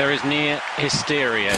There is near hysteria.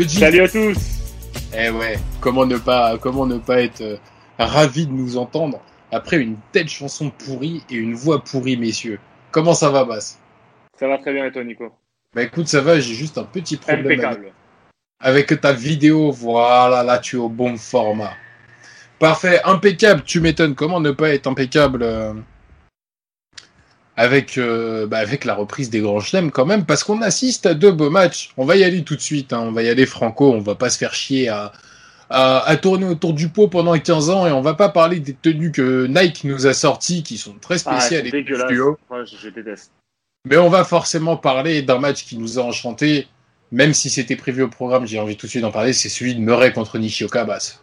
Le jingle. Salut à tous Eh ouais, comment ne pas, comment ne pas être euh, ravi de nous entendre après une telle chanson pourrie et une voix pourrie, messieurs. Comment ça va, Bass Ça va très bien et toi Nico? Bah écoute, ça va, j'ai juste un petit problème avec ta vidéo. Voilà, là tu es au bon format. Parfait, impeccable, tu m'étonnes. Comment ne pas être impeccable euh, avec, euh, bah, avec la reprise des grands chelems quand même, parce qu'on assiste à deux beaux matchs. On va y aller tout de suite, hein. on va y aller franco, on va pas se faire chier à, à, à tourner autour du pot pendant 15 ans et on va pas parler des tenues que Nike nous a sorties qui sont très Ah, spéciales et. Moi, je, je déteste. Mais on va forcément parler d'un match qui nous a enchanté, même si c'était prévu au programme, j'ai envie tout de suite d'en parler, c'est celui de Murray contre Nishioka Bass.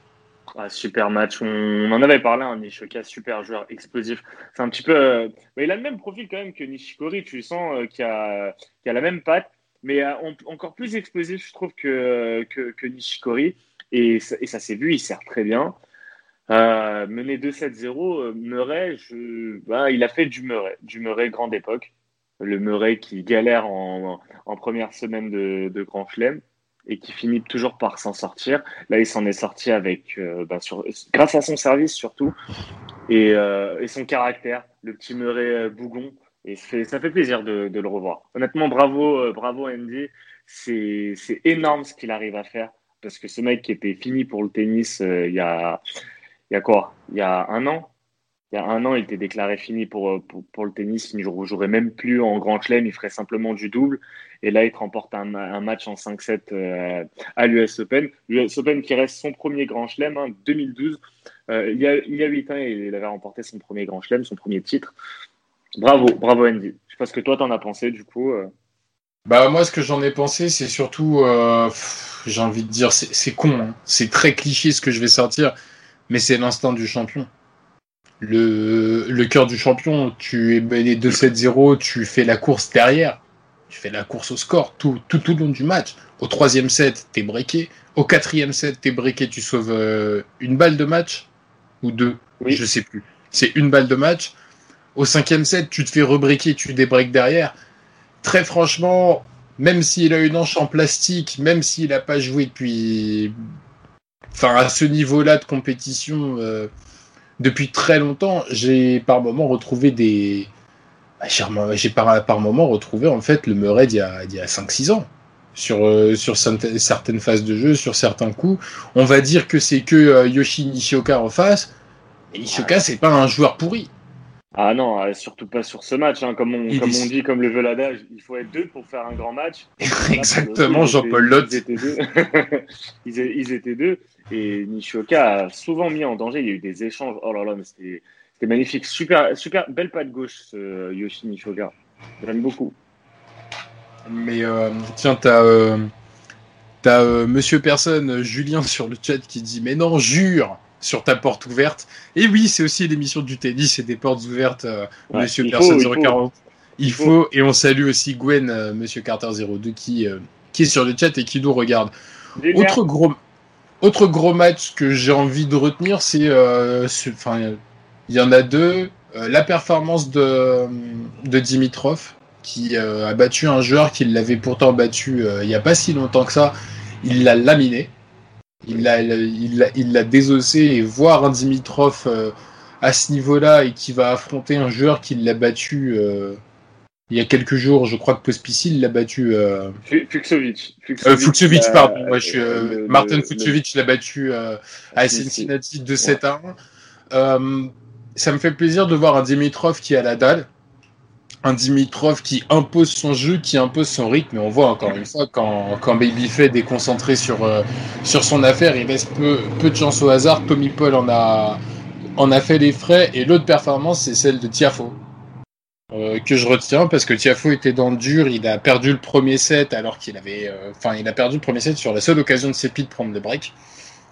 Ah, super match. On, en avait parlé, un Nishoka, super joueur, explosif. C'est un petit peu. euh, il a le même profil quand même que Nishikori. Tu sens euh, a, la même patte, mais euh, en- encore plus explosif, je trouve, que, Nishikori. Et, ça- s'est vu, il sert très bien. Euh, mené 2-7-0, euh, Murray, bah, il a fait du Murray, du Murray grande époque. Le Murray qui galère en, en première semaine de, de Grand Chelem et qui finit toujours par s'en sortir. Là, il s'en est sorti avec, euh, sur, grâce à son service surtout et, euh, son caractère, le petit Murray euh, bougon. Et ça fait, plaisir de, le revoir. Honnêtement, bravo, bravo Andy. C'est énorme ce qu'il arrive à faire parce que ce mec qui était fini pour le tennis il y a il y a quoi? Il y a un an? Il y a un an, il était déclaré fini pour, euh, pour, le tennis. Il ne jouerait même plus en Grand Chelem. Il ferait simplement du double. Et là, il te remporte un, match en 5-7 euh, à l'US Open. L'US Open qui reste son premier Grand Chelem, hein, 2012. Euh, il, y a, il y a 8 ans, il avait remporté son premier Grand Chelem, son premier titre. Bravo, bravo Andy. Je sais pas ce que toi t'en as pensé du coup. Bah moi ce que j'en ai pensé c'est surtout, j'ai envie de dire, c'est c'est con, hein. c'est très cliché ce que je vais sortir, mais c'est l'instinct du champion. Le, le cœur du champion, tu es mené 2-7-0, tu fais la course derrière, tu fais la course au score tout, tout, tout le long du match. Au troisième set, t'es breaké. Au quatrième set, t'es breaké, tu sauves euh, une balle de match? Ou deux, Oui. je sais plus. C'est une balle de match. Au cinquième set, tu te fais rebreaker, tu débreaks derrière. Très franchement, même s'il a une hanche en plastique, même s'il n'a pas joué depuis, enfin à ce niveau-là de compétition euh, depuis très longtemps, j'ai par moment retrouvé des, bah, j'ai par, par moment retrouvé en fait le Murray d'il y a, a 5-6 ans. Sur, euh, sur certaines certaines phases de jeu, sur certains coups. On va dire que c'est que euh, Yoshi Nishioka en face. Et Nishioka, c'est pas un joueur pourri. Ah non, euh, surtout pas sur ce match. hein. Comme, on, Il comme est- on dit, comme le veut l'adage, il faut être deux pour faire un grand match. Exactement, Jean-Paul Lotte. Ils étaient deux. ils, é- ils étaient deux. Et Nishioka a souvent mis en danger. Il y a eu des échanges. Oh là là, mais c'était magnifique. Super, super belle patte gauche, ce Yoshi Nishioka. J'aime beaucoup. Mais euh, tiens, t'as euh, euh, Monsieur Personne, Julien sur le chat qui dit mais non, jure sur ta porte ouverte. Et oui, c'est aussi l'émission du tennis et des portes ouvertes, euh, Ouais, Monsieur faut, Personne il faut. 040. Il faut. et on salue aussi Gwen, euh, Monsieur Carter 02 qui euh, qui est sur le chat et qui nous regarde. Autre gros, autre gros match que j'ai envie de retenir, c'est, ce- enfin, il y en a deux. La performance de, de Dimitrov, qui a battu un joueur qui l'avait pourtant battu il n'y a pas si longtemps que ça. Il l'a laminé, il l'a, il l'a, il l'a désossé et voir un Dimitrov euh, à ce niveau-là et qui va affronter un joueur qui l'a battu euh, il y a quelques jours, je crois que Pospisil l'a battu. euh, Fu- Fuxovic. euh, Fuxovic, pardon. Moi, je suis, euh, le- Martin Fuxovic l'a battu à. Cincinnati de 7 à 1. Euh, ça me fait plaisir de voir un Dimitrov qui a la dalle. Un Dimitrov qui impose son jeu, qui impose son rythme. Et on voit encore une fois, quand, quand Babyfed est concentré sur, euh, sur son affaire, il laisse peu, peu de chance au hasard. Tommy Paul en a, en a fait les frais et l'autre performance, c'est celle de Tiafo. Euh, que je retiens parce que Tiafo était dans le dur, il a perdu le premier set alors qu'il avait, euh, enfin, il a perdu le premier set sur la seule occasion de Sepi de prendre le break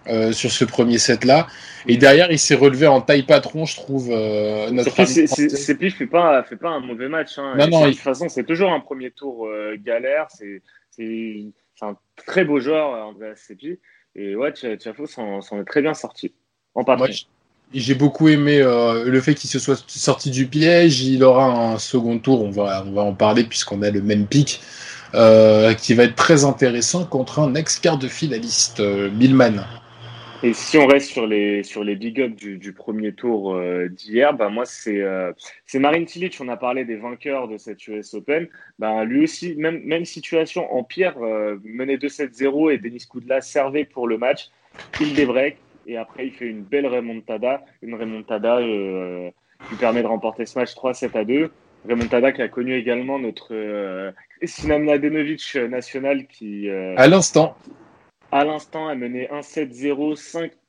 euh, sur ce premier set là. Et derrière, il s'est relevé en taille patron, je trouve. Euh, notre Sepi fait pas, fait pas un mauvais match. Hein. Non, non, de il- toute façon, c'est toujours un premier tour euh, galère. C'est un très beau joueur, euh, Andreas Sepi. Et ouais, Tia- Tiafo s'en est très bien sorti. En j'ai beaucoup aimé euh, le fait qu'il se soit sorti du piège. Il aura un second tour, on va, on va en parler puisqu'on a le même pic, euh, qui va être très intéressant contre un ex-quart de finaliste, euh, Milman. Et si on reste sur les, sur big ups du, du premier tour euh, d'hier, bah moi, c'est euh, c'est Marin Cilic. On a parlé des vainqueurs de cette US Open. Bah, lui aussi, même, situation en pire, euh, mené 2-7-0 et Denis Koudla servait pour le match. Il débreak et après, il fait une belle remontada. Une remontada euh, qui permet de remporter ce match 3-7 à 2. Remontada qui a connu également notre euh, Kristina Mladenovic national qui, euh, À l'instant, à l'instant, a mené 1-7-0,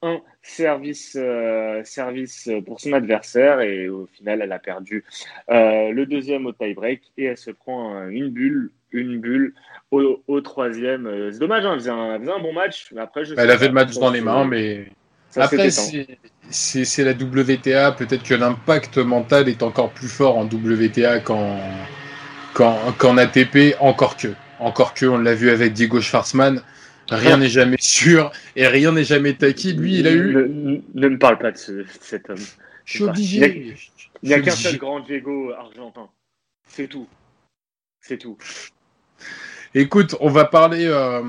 5-1 service, euh, service pour son adversaire et au final, elle a perdu euh, le deuxième au tie-break et elle se prend un- une bulle, une bulle au, au troisième. Euh, C'est dommage, hein, elle, faisait un, elle faisait un bon match. Après, je sais elle avait le match dans les mains, mais ça après, c'est- la WTA. Peut-être que l'impact mental est encore plus fort en WTA qu'en qu'en ATP. Encore que, encore que, on l'a vu avec Diego Schwartzmann. Rien n'est jamais sûr et rien n'est jamais taquis. Lui, il a eu. Ne, ne- ne me parle pas de, ce- de cet homme. Je suis pas. obligé. Il a- n'y a qu'un seul grand Diego argentin. C'est tout. C'est tout. Écoute, on va parler, euh,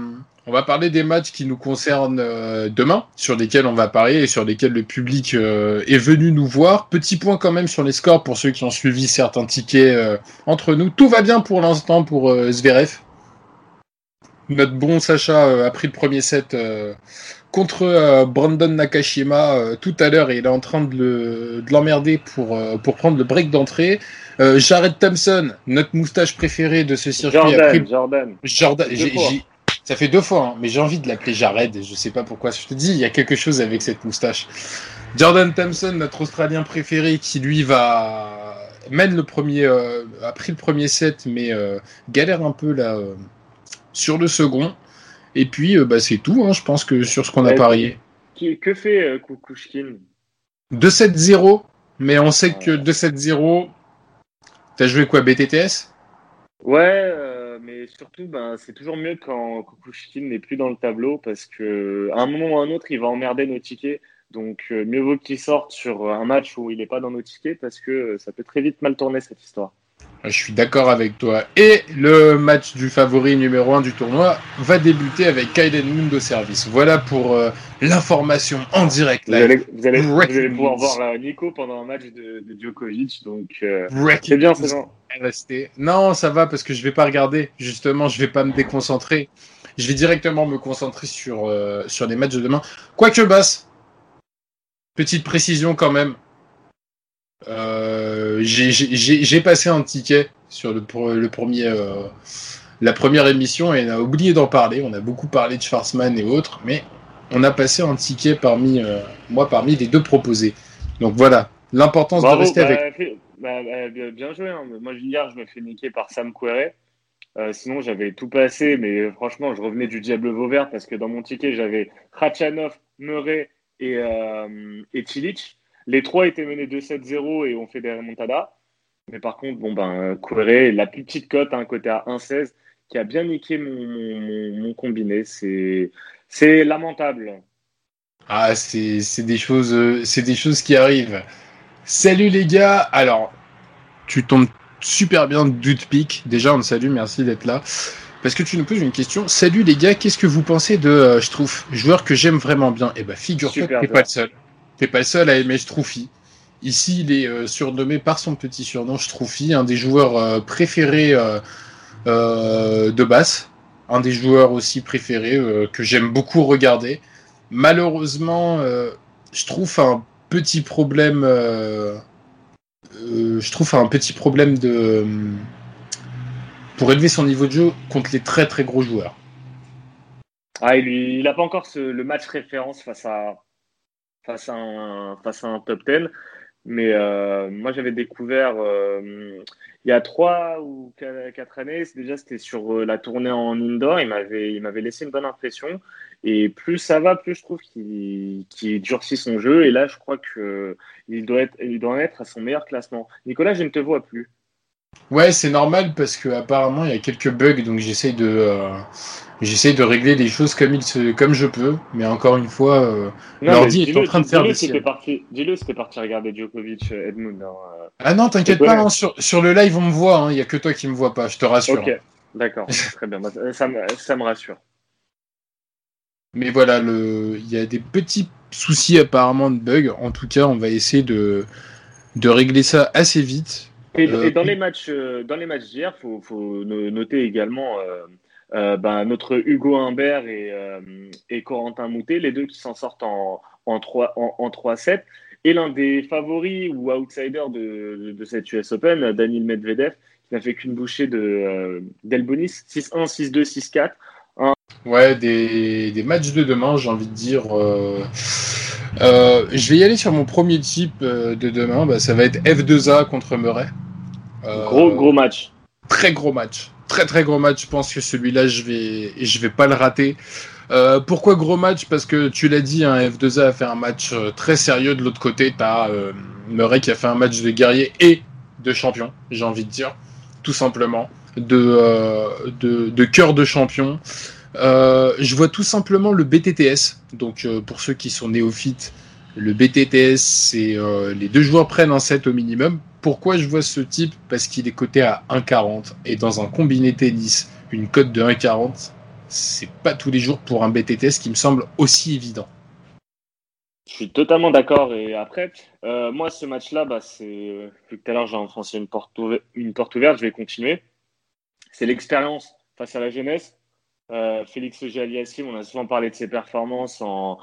on va parler des matchs qui nous concernent euh, demain, sur lesquels on va parier et sur lesquels le public euh, est venu nous voir. Petit point quand même sur les scores pour ceux qui ont suivi certains tickets euh, entre nous. Tout va bien pour l'instant pour euh, Zverev. Notre bon Sacha euh, a pris le premier set euh, contre euh, Brandon Nakashima euh, tout à l'heure et il est en train de le- de l'emmerder pour, euh, pour prendre le break d'entrée. Euh, Jared Thompson, notre moustache préféré de ce circuit, a pris Jordan, Jordan. Jordan, ça fait deux fois, hein, mais j'ai envie de l'appeler Jared. et Je sais pas pourquoi. Je te dis, il y a quelque chose avec cette moustache. Jordan Thompson, notre Australien préféré, qui lui va mène le premier, euh, a pris le premier set, mais euh, galère un peu là euh, sur le second. Et puis, euh, bah, c'est tout. hein, je pense que sur ce qu'on a parié, que fait euh, Kukushkin 2-7-0, mais on sait que Ouais. 2-7-0. T'as joué quoi, BTTS Ouais, euh, mais surtout, ben, c'est toujours mieux quand Kukushkin n'est plus dans le tableau parce que à un moment ou à un autre, il va emmerder nos tickets. Donc, euh, mieux vaut qu'il sorte sur un match où il n'est pas dans nos tickets parce que ça peut très vite mal tourner cette histoire. Je suis d'accord avec toi. Et le match du favori numéro 1 du tournoi va débuter avec Kylen Mundo service. Voilà pour euh, l'information en direct. Vous allez, vous allez, vous Breaking allez pouvoir voir là, Nico pendant un match de, de Djokovic. Donc, euh, c'est bien, c'est. Rester. Non, ça va parce que je vais pas regarder. Justement, je vais pas me déconcentrer. Je vais directement me concentrer sur, euh, sur les matchs de demain. Quoique basse. Petite précision quand même. Euh, j'ai- j'ai j'ai- j'ai passé un ticket sur le, le premier, euh, la première émission et on a oublié d'en parler. On a beaucoup parlé de Schwarzman et autres, mais on a passé un ticket parmi euh, moi parmi les deux proposés. Donc voilà, l'importance de rester bah, avec. fait- bah, bah, bien bien joué. hein. Moi, hier, je me fais niquer par Sam Querrey. Euh, sinon, j'avais tout passé, mais euh, franchement, je revenais du Diable Vauvert parce que dans mon ticket, j'avais Khachanov, Murray et, euh, et. Les trois étaient menés 2-7-0 et ont fait des remontadas. Mais par contre, bon, ben, Querrey, la plus petite cote, un côté à 1-16, qui a bien niqué mon, mon, mon- mon combiné. C'est lamentable. Ah, c'est des choses, euh, c'est des choses qui arrivent. Salut les gars. Alors, tu tombes super bien de pic. Déjà, on te salue, merci d'être là. Parce que tu nous poses une question. Salut les gars, qu'est-ce que vous pensez de euh, Schtroumpf, joueur que j'aime vraiment bien Eh ben, figure-toi que t'es pas le seul. T'es pas le seul à aimer Schtroumpfy. Ici, il est euh, surnommé par son petit surnom Schtroumpfy, un des joueurs euh, préférés euh, de basse, un des joueurs aussi préférés que j'aime beaucoup regarder. Malheureusement, je trouve un petit problème. je trouve un petit problème de pour élever son niveau de jeu contre les très très gros joueurs. Ah, il, lui- il a pas encore le match référence face à, face à un, face à un top 10. Mais euh, moi, j'avais découvert euh, il y a trois ou quatre années, déjà c'était sur euh, la tournée en indoor, il m'avait, il m'avait laissé une bonne impression. Et plus ça va, plus je trouve qu'il, durcit son jeu. Et là, je crois qu'il doit, être, il doit en être à son meilleur classement. Nicolas, je ne te vois plus. Ouais, c'est normal parce que apparemment il y a quelques bugs, donc j'essaie de euh, j'essaie de régler les choses comme il se comme je peux, mais encore une fois, euh, l'ordi est en train de faire des c'était parti, Dis-le, c'était parti regarder Djokovic, euh, Edmund. Hein, ah non, t'inquiète pas, hein, sur, sur le live on me voit, hein, il y a que toi qui me vois pas, je te rassure. Ok, d'accord, très bien, bah, ça, me, ça me rassure. Mais voilà, le... il y a des petits soucis apparemment de bugs. En tout cas, on va essayer de, de régler ça assez vite. Et, euh, dans les matchs, euh, dans les matchs d'hier, faut, faut noter également euh, ben, notre Hugo Humbert et, et Corentin Moutet, les deux qui s'en sortent en, en 3 en, 3-7. Et l'un des favoris ou outsiders de, de, cette US Open, Daniel Medvedev, qui n'a fait qu'une bouchée de d'Elbonis, 6-1, 6-2, 6-4. Ouais, des, des, matchs de demain, j'ai envie de dire. Euh, euh, je vais y aller sur mon premier type de demain. Bah, ça va être F2A contre Murray. Gros, gros match. Très gros match. Très, très gros match. Je pense que celui-là, je vais, je vais pas le rater. Euh, pourquoi gros match? Parce que tu l'as dit, hein, F2A a fait un match très sérieux. De l'autre côté, tu as Murray qui a fait un match de guerrier et de champion, j'ai envie de dire. Tout simplement. De, de, de cœur de champion. Euh, je vois tout simplement le BTTS. Donc, euh, pour ceux qui sont néophytes, le BTTS, euh, les deux joueurs prennent un set au minimum. Pourquoi je vois ce type? Parce qu'il est coté à 1,40. Et dans un combiné tennis, une cote de 1,40, c'est pas tous les jours pour un BTTS qui me semble aussi évident. Je suis totalement d'accord. Et après, moi, ce match-là, bah, c'est. Vu que tout à l'heure, j'ai enfoncé une porte, une porte ouverte, je vais continuer. C'est l'expérience face à la jeunesse euh, Félix Auger-Aliassime, on a souvent parlé de ses performances en,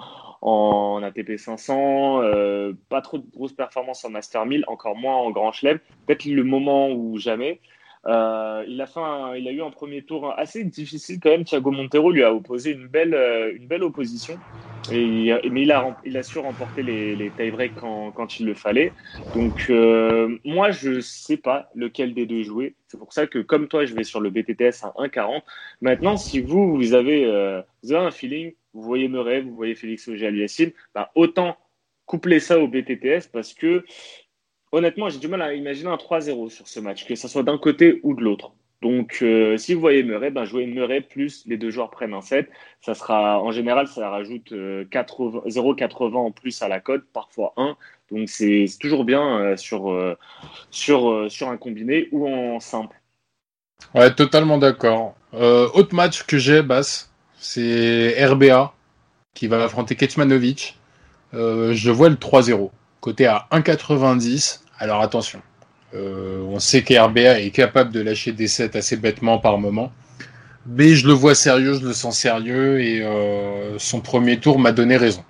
en ATP 500, euh, pas trop de grosses performances en Master 1000, encore moins en Grand Chelem. Peut-être le moment où jamais. Euh, il, a fait il a eu un premier tour assez difficile quand même. Thiago Montero lui a opposé une belle, euh, une belle opposition. Mais il a, su remporter les, les tie-breaks quand, il le fallait. Donc, moi, je sais pas lequel des deux jouer. C'est pour ça que, comme toi, je vais sur le BTTS à 1,40. Maintenant, si vous, vous avez un feeling, vous voyez Murray, vous voyez Félix Auger-Aliassime, bah, autant coupler ça au BTTS parce que honnêtement, j'ai du mal à imaginer un 3-0 sur ce match, que ce soit d'un côté ou de l'autre. Donc, euh, si vous voyez Murray, ben, jouez Murray plus les deux joueurs prennent un set. Ça sera, en général, ça rajoute 0,80 euh, en plus à la cote, parfois 1. Donc, c'est toujours bien euh, sur, sur, sur un combiné ou en simple. Ouais, totalement d'accord. autre match que j'ai, Bass, c'est RBA qui va affronter Kecmanovic. je vois le 3-0, côté à 1,90. Alors attention, euh, on sait qu'RBA est capable de lâcher des sets assez bêtement par moment. Mais je le vois sérieux, je le sens sérieux et euh, son premier tour m'a donné raison.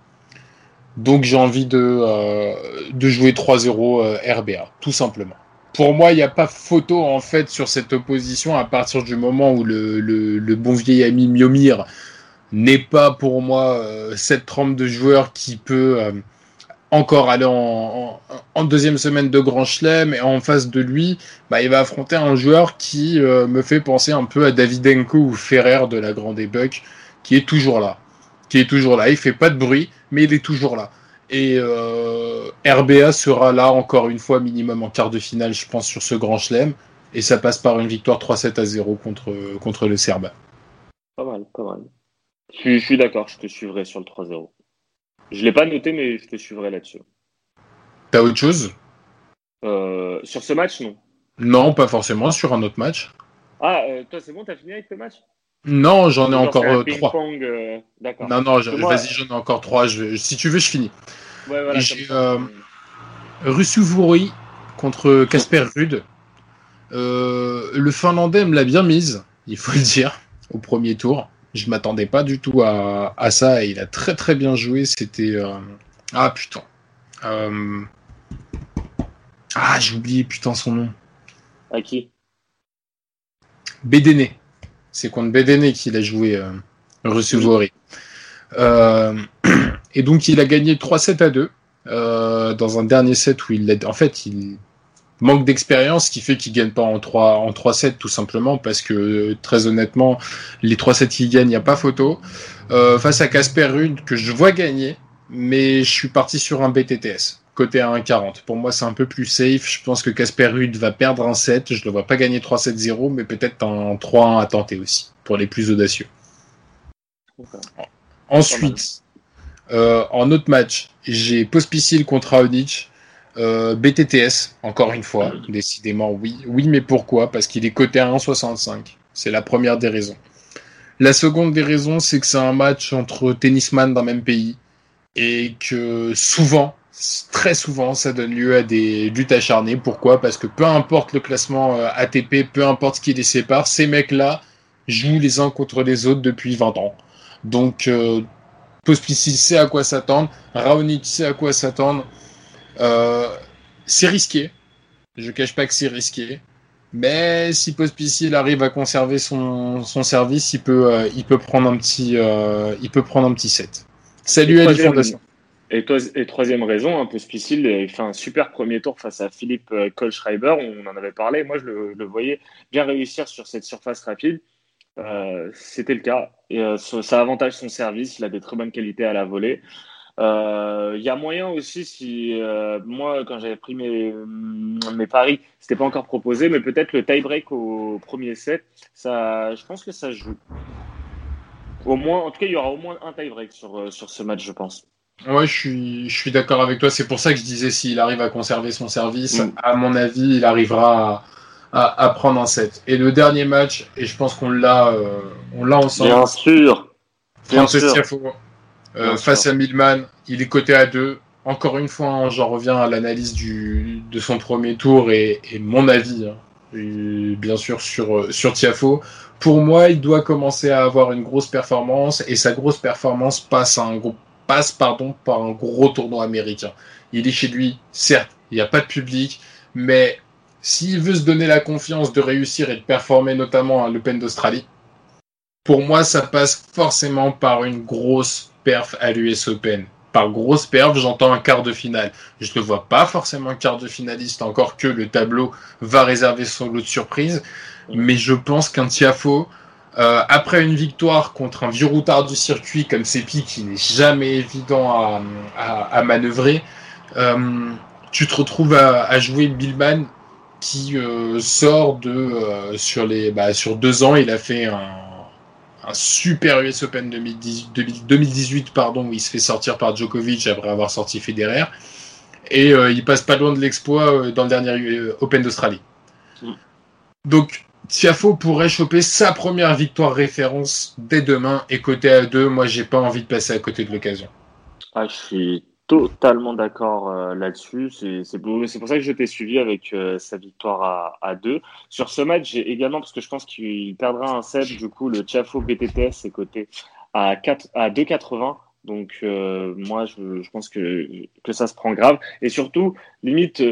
Donc j'ai envie de, euh, de jouer 3-0 RBA, tout simplement. Pour moi, il n'y a pas photo en fait sur cette opposition à partir du moment où le, le, bon vieil ami Miomir n'est pas pour moi cette trempe de joueur qui peut encore aller en, deuxième semaine de Grand Chelem et en face de lui, bah, il va affronter un joueur qui euh, me fait penser un peu à Davidenko ou Ferrer de la Grande Buck, qui est toujours là. Qui est toujours là. Il fait pas de bruit, mais il est toujours là. Et euh, RBA sera là encore une fois minimum en quart de finale, je pense, sur ce Grand Chelem. Et ça passe par une victoire 3-7 à 0 contre, contre le Serbe. Pas mal, pas mal. Je, je suis d'accord, je te suivrai sur le 3-0. Je l'ai pas noté, mais je te suivrai là-dessus. T'as autre chose? Euh, Sur ce match, non. Non, pas forcément, sur un autre match. Ah, euh, toi, c'est bon, t'as fini avec le match? Non, j'en ai encore euh, trois. D'accord. Non, non, vas-y, j'en ai encore trois. si tu veux, je finis. Ouais, voilà, J'ai Russu contre Casper Rude. le Finlandais me l'a bien mise, il faut le dire, au premier tour. Je m'attendais pas du tout à, ça et il a très très bien joué. C'était. Euh, ah putain. Euh, ah, j'ai oublié putain son nom. À qui? Bédéné. C'est contre Bédéné qu'il a joué euh, euh Et donc, il a gagné 3-7 à 2 euh, dans un dernier set où il, en fait, il manque d'expérience, qui fait qu'il gagne pas en 3 en 3-7 tout simplement parce que très honnêtement, les 3-7 qu'il gagne, il n'y a pas photo. Euh, face à Casper Ruud que je vois gagner, mais je suis parti sur un BTTS côté à 1,40. Pour moi, c'est un peu plus safe. Je pense que Casper Ruud va perdre un set. Je ne le vois pas gagner 3-7-0, mais peut-être un 3-1 à tenter aussi, pour les plus audacieux. Ensuite, euh, en autre match, j'ai Pospisil contre Raonic. Euh, BTTS, encore une fois, décidément oui. Oui, mais pourquoi? Parce qu'il est coté à 1,65. C'est la première des raisons. La seconde des raisons, c'est que c'est un match entre tennisman d'un même pays et que souvent, très souvent, ça donne lieu à des luttes acharnées. Pourquoi? Parce que peu importe le classement euh, ATP, peu importe ce qui les sépare, ces mecs-là jouent les uns contre les autres depuis 20 ans. Donc, euh, Pospisil sait à quoi s'attendre, Raonic sait à quoi s'attendre. Euh, c'est risqué. Je cache pas que c'est risqué. Mais si Pospisil arrive à conserver son, son service, il peut, euh, il peut prendre un petit, euh, il peut prendre un petit set. Salut à Fondation. Et, et, troisième raison, un peu difficile, il fait un super premier tour face à Philippe euh, Kohlschreiber, on en avait parlé, moi je le, le voyais bien réussir sur cette surface rapide. C'était le cas. Et, ça avantage son service, il a des très bonnes qualités à la volée. Euh, il y a moyen aussi, si euh, moi, quand j'avais pris mes, mes paris, c'était pas encore proposé, mais peut-être le tie-break au premier set, ça, je pense que ça joue. Au moins, en tout cas, il y aura au moins un tie-break sur, sur ce match, je pense. Ouais, je suis, je suis d'accord avec toi. C'est pour ça que je disais s'il arrive à conserver son service, mm. à mon avis, il arrivera à, à, à, prendre un set. Et le dernier match, et je pense qu'on l'a, euh, on l'a ensemble. Bien sûr. Bien sûr. Euh, face à Milman, il est coté à 2. Encore une fois, hein, j'en reviens à l'analyse de son premier tour et, et mon avis, hein, et bien sûr sur, sur Tiafo. Pour moi, il doit commencer à avoir une grosse performance et sa grosse performance passe à un groupe passe pardon, par un gros tournoi américain. Il est chez lui, certes, il n'y a pas de public, mais s'il veut se donner la confiance de réussir et de performer notamment à l'Open d'Australie, pour moi, ça passe forcément par une grosse perf à l'US Open. Par grosse perf, j'entends un quart de finale. Je ne vois pas forcément un quart de finaliste, encore que le tableau va réserver son lot de surprise. Mais je pense qu'un Tiafo, euh, après une victoire contre un vieux routard du circuit comme Sepi, qui n'est jamais évident à, à, manœuvrer, euh, tu te retrouves à, jouer Billman qui euh, sort de sur les bah, sur deux ans, il a fait un, un super US Open 2018, 2018 pardon, où il se fait sortir par Djokovic après avoir sorti Federer, et euh, il passe pas loin de l'exploit dans le dernier Open d'Australie. Mm. Donc Tiafo pourrait choper sa première victoire référence dès demain et côté à deux, moi j'ai pas envie de passer à côté de l'occasion. Ah, je suis totalement d'accord euh, là-dessus. C'est pour, ça que je t'ai suivi avec euh, sa victoire à, à deux. Sur ce match, j'ai également, parce que je pense qu'il perdra un set, du coup, le Tiafo BTTS est coté à, 4, à 2,80. Donc euh, moi, je, pense que, ça se prend grave. Et surtout, limite,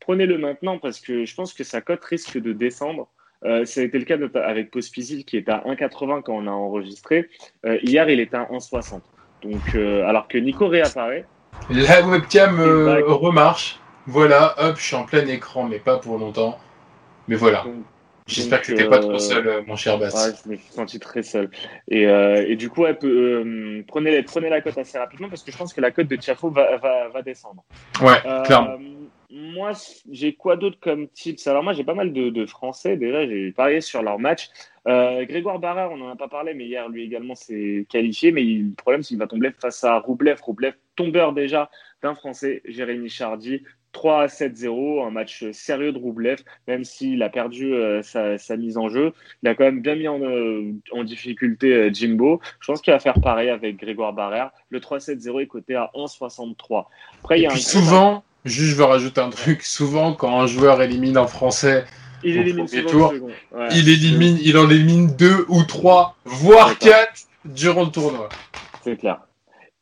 prenez-le maintenant parce que je pense que sa cote risque de descendre. Euh, ça a été le cas avec Pospisil qui est à 1,80 quand on a enregistré. Hier, il était à 1,60. Donc, alors que Nico réapparaît. La webcam euh, remarche. Voilà, hop, je suis en plein écran, mais pas pour longtemps. Mais voilà. J'espère que tu n'étais pas trop seul, mon cher Bass. Ouais, je me suis senti très seul. Et, et du coup, peut, prenez, prenez la cote assez rapidement parce que je pense que la cote de Tiafo va, va, va descendre. Ouais, clairement moi, j'ai quoi d'autre comme tips? Alors moi, j'ai pas mal de, de, Français. Déjà, j'ai parié sur leur match. Euh, Grégoire Barrère, on n'en a pas parlé, mais hier, lui également s'est qualifié. Mais il, le problème, c'est qu'il va tomber face à Roublev. Roublev, tombeur déjà d'un Français, Jérémy Chardy. 3 à 7-0, un match sérieux de Roublev, même s'il a perdu euh, sa, sa, mise en jeu. Il a quand même bien mis en, euh, en difficulté euh, Jimbo. Je pense qu'il va faire pareil avec Grégoire Barrère. Le 3-7-0 est coté à 1,63. Après, il y a un souvent, Juste, je veux rajouter un truc. Souvent, quand un joueur élimine un Français il élimine tour, ouais. il élimine, il en élimine deux ou trois, voire quatre durant le tournoi. C'est clair.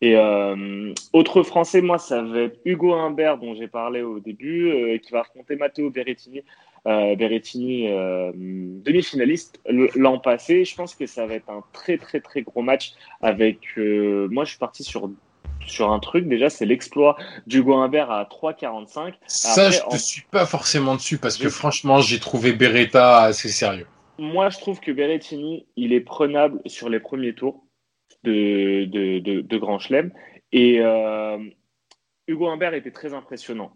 Et euh, autre Français, moi, ça va être Hugo Humbert, dont j'ai parlé au début, euh, qui va affronter Matteo Berrettini. Euh, Berrettini, demi-finaliste l'an passé. Je pense que ça va être un très, très, très gros match avec. Moi, je suis parti sur sur un truc. Déjà, c'est l'exploit d'Hugo Humbert à 3,45. Ça, Après, je en- ne suis pas forcément dessus parce que franchement, j'ai trouvé Beretta assez sérieux. Moi, je trouve que Berrettini, il est prenable sur les premiers tours de, de, de, de Grand Chelem. Et euh, Hugo Humbert était très impressionnant.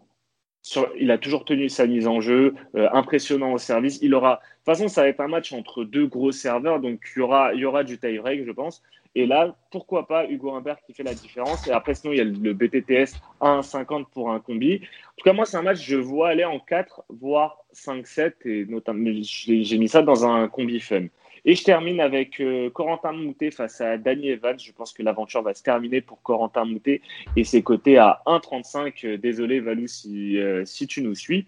Sur, il a toujours tenu sa mise en jeu, euh, impressionnant au service. Il aura, de toute façon, ça va être un match entre deux gros serveurs, donc il y aura, il y aura du tie-break, je pense. Et là, pourquoi pas Hugo Humbert qui fait la différence. Et après, sinon, il y a le BTTS à 1,50 pour un combi. En tout cas, moi, c'est un match, je vois aller en 4, voire 5-7, et notamment, j'ai mis ça dans un combi fun. Et je termine avec euh, Corentin Moutet face à Danny Evans. Je pense que l'aventure va se terminer pour Corentin Moutet et c'est coté à 1,35. Euh, Désolé, Valou, si, euh, si tu nous suis.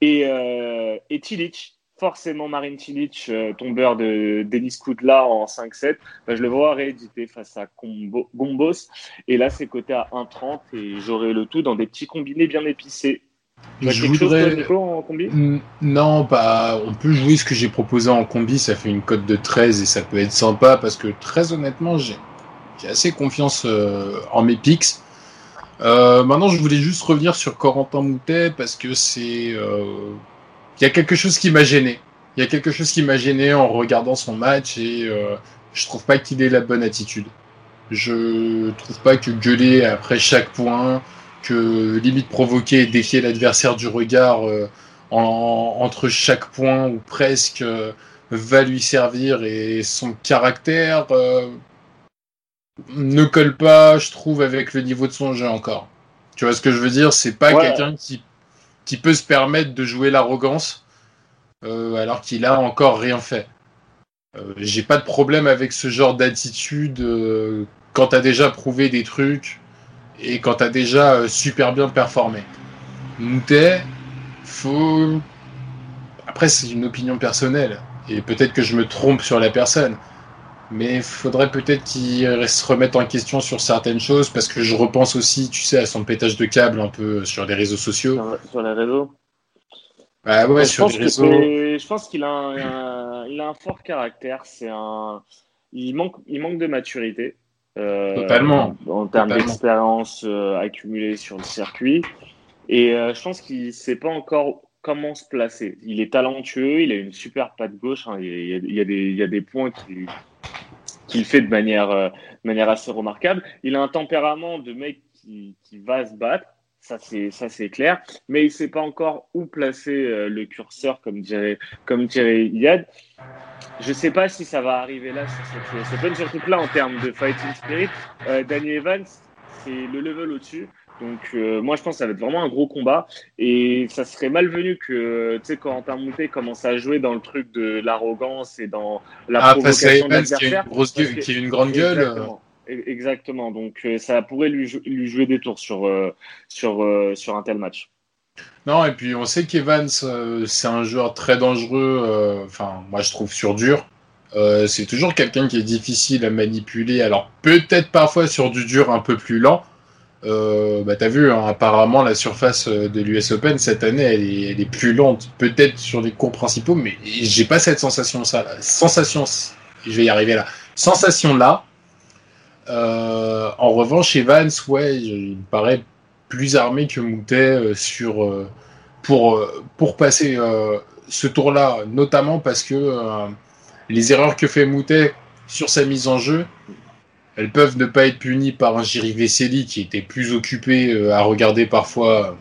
Et, euh, et Tilic, forcément Marine Tilic, euh, tombeur de Denis Koudla en 5-7. Bah, je le vois réédité face à Combo- Gombos. Et là, c'est coté à 1,30 et j'aurai le tout dans des petits combinés bien épicés. Tu as Je quelque chose, voudrais- toi, Nico, en combi? Non, bah, on peut jouer ce que j'ai proposé en combi, ça fait une cote de 13 et ça peut être sympa parce que très honnêtement, j'ai j'ai assez confiance euh, en mes picks. Euh, maintenant, je voulais juste revenir sur Corentin Moutet parce que c'est. Il y a quelque chose qui m'a gêné. Il y a quelque chose qui m'a gêné en regardant son match et euh, je trouve pas qu'il ait la bonne attitude. Je trouve pas que gueuler après chaque point, que limite provoquer et défier l'adversaire du regard euh, en- entre chaque point ou presque euh, va lui servir et son caractère euh, ne colle pas, je trouve, avec le niveau de son jeu encore. Tu vois ce que je veux dire? C'est pas Ouais. quelqu'un qui, qui peut se permettre de jouer l'arrogance euh, alors qu'il a encore rien fait. Euh, J'ai pas de problème avec ce genre d'attitude euh, quand t'as déjà prouvé des trucs et quand t'as déjà super bien performé. Moutet, faut. Après, c'est une opinion personnelle et peut-être que je me trompe sur la personne. Mais faudrait peut-être qu'il se remette en question sur certaines choses parce que je repense aussi, tu sais, à son pétage de câble un peu sur les réseaux sociaux. sur, sur les réseaux Bah ouais, je sur pense les réseaux. je pense qu'il a un, un- il a un fort caractère. C'est un, il manque, il manque de maturité. euh, Totalement. En termes d'expérience euh, accumulée sur le circuit. Et euh, je pense qu'il sait pas encore comment se placer. Il est talentueux, il a une super patte gauche. hein, il, y a, il y a des, il y a des points qui- qu'il fait de manière, euh, de manière assez remarquable. Il a un tempérament de mec qui, qui va se battre. Ça, c'est, ça, c'est clair. Mais il sait pas encore où placer euh, le curseur, comme dirait, comme dirait Yad. Je sais pas si ça va arriver là sur cette surtout que là, en termes de fighting spirit, euh, Danny Evans, c'est le level au-dessus. Donc, euh, moi, je pense que ça va être vraiment un gros combat. Et ça serait malvenu que, tu sais, Corentin Moutet commence à jouer dans le truc de l'arrogance et dans la Ah, provocation de Evans qui a une grosse gueule, parce que- qui a une grande gueule. Exactement. E- Exactement. Donc, euh, ça pourrait lui, jou- lui jouer des tours sur, euh, sur, sur un tel match. Non, et puis on sait qu'Evans, c'est un joueur très dangereux, enfin, moi je trouve sur dur. C'est toujours quelqu'un qui est difficile à manipuler, alors peut-être parfois sur du dur un peu plus lent. Euh, bah, T'as vu, hein, apparemment, la surface euh, de l'US Open cette année, elle est, plus lente, peut-être sur les cours principaux, mais j'ai pas cette sensation, ça, sensation, je vais y arriver là, sensation là. Euh, en revanche, Evans, ouais, il paraît plus armé que Moutet sur pour pour passer ce tour-là, notamment parce que les erreurs que fait Moutet sur sa mise en jeu, elles peuvent ne pas être punies par un Jiri Veseli qui était plus occupé euh, à regarder parfois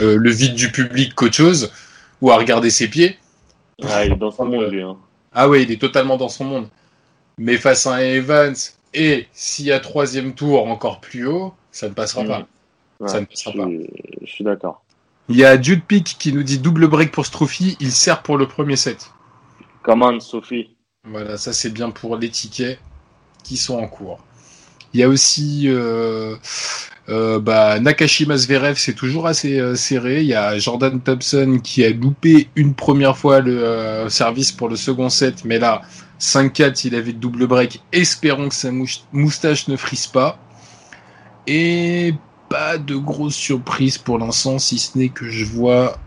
euh, le vide du public qu'autre chose ou à regarder ses pieds. Ah, il est dans son monde, lui. hein. Ah ouais, il est totalement dans son monde. Mais face à un Evans et s'il y a troisième tour encore plus haut, ça ne passera Mm. pas. Ouais, Ça ne passera je, pas. suis- je suis d'accord. Il y a Jude Pick qui nous dit double break pour Strophy, il sert pour le premier set. Comment, Sophie Voilà, ça c'est bien pour les tickets qui sont en cours. Il y a aussi euh, euh, bah, Nakashima Zverev, c'est toujours assez euh, serré. Il y a Jordan Thompson qui a loupé une première fois le euh, service pour le second set, mais là 5-4, il avait double break. Espérons que sa moustache ne frise pas. Et pas de grosse surprise pour l'instant, si ce n'est que je vois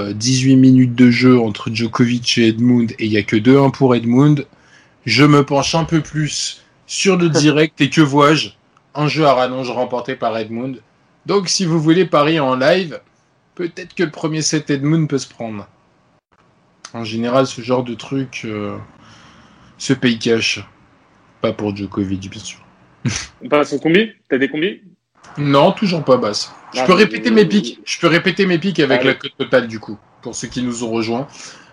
euh, 18 minutes de jeu entre Djokovic et Edmund et il n'y a que 2-1 pour Edmund. Je me penche un peu plus sur le direct et que vois-je? Un jeu à rallonge remporté par Edmund. Donc si vous voulez parier en live, peut-être que le premier set Edmund peut se prendre. En général, ce genre de truc euh, se paye cash. Pas pour Djokovic, bien sûr. On passe au combi? T'as des combis? Non, toujours pas basse. Je Ah, peux répéter mes pics. Je peux répéter mes pics avec Allez. la cote totale du coup, pour ceux qui nous ont rejoints.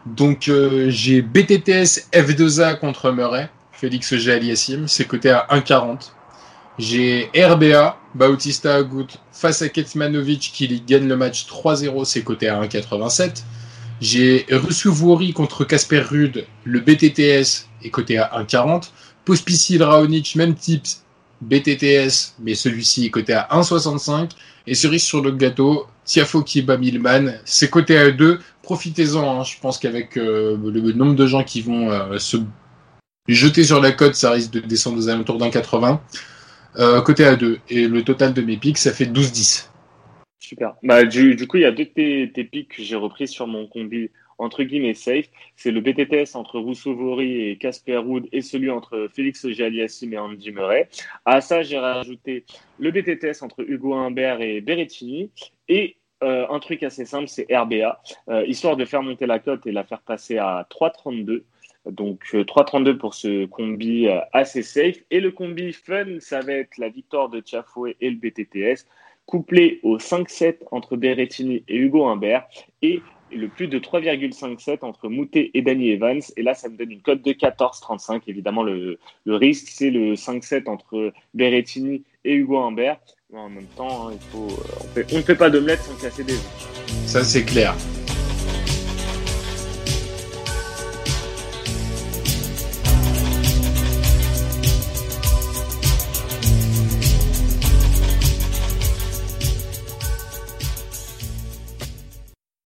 Donc euh, j'ai BTTS F2A contre Murray, Félix Auger Aliassime, c'est coté à 1,40. J'ai RBA, Bautista Agut face à Ketsmanovic qui gagne le match 3-0, c'est coté à 1,87. J'ai Rusuvori contre Casper Rude, le BTTS est coté à 1,40. Pospisil Raonic, même type BTTS, mais celui-ci est coté à 1,65. Et cerise sur le gâteau, Tiafo Milman, c'est coté à 2. Profitez-en, hein. je pense qu'avec euh, le nombre de gens qui vont euh, se jeter sur la cote, ça risque de descendre aux alentours d'un 80. Euh, côté à 2. Et le total de mes pics, ça fait 12-10. Super. Bah, du, coup, il y a deux de pics que j'ai repris sur mon combi entre guillemets safe. C'est le BTTS entre Rousseau Vori et Casper Ruud et celui entre Félix Auger-Aliassime et Andy Murray. À ça, j'ai rajouté le BTTS entre Hugo Humbert et Berrettini et euh, un truc assez simple, c'est RBA, euh, histoire de faire monter la cote et la faire passer à 3,32. Donc euh, 3,32 pour ce combi euh, assez safe. Et le combi fun, ça va être la victoire de Tiafoué et le BTTS, couplé au 5-7 entre Berrettini et Hugo Humbert, et le plus de 3,57 entre Moutet et Danny Evans. Et là, ça me donne une cote de 14,35. Évidemment, le, le risque, c'est le 5-7 entre Berrettini et Hugo Humbert. Mais en même temps, hein, euh, on ne fait pas d'omelette sans casser des œufs. Ça, c'est clair.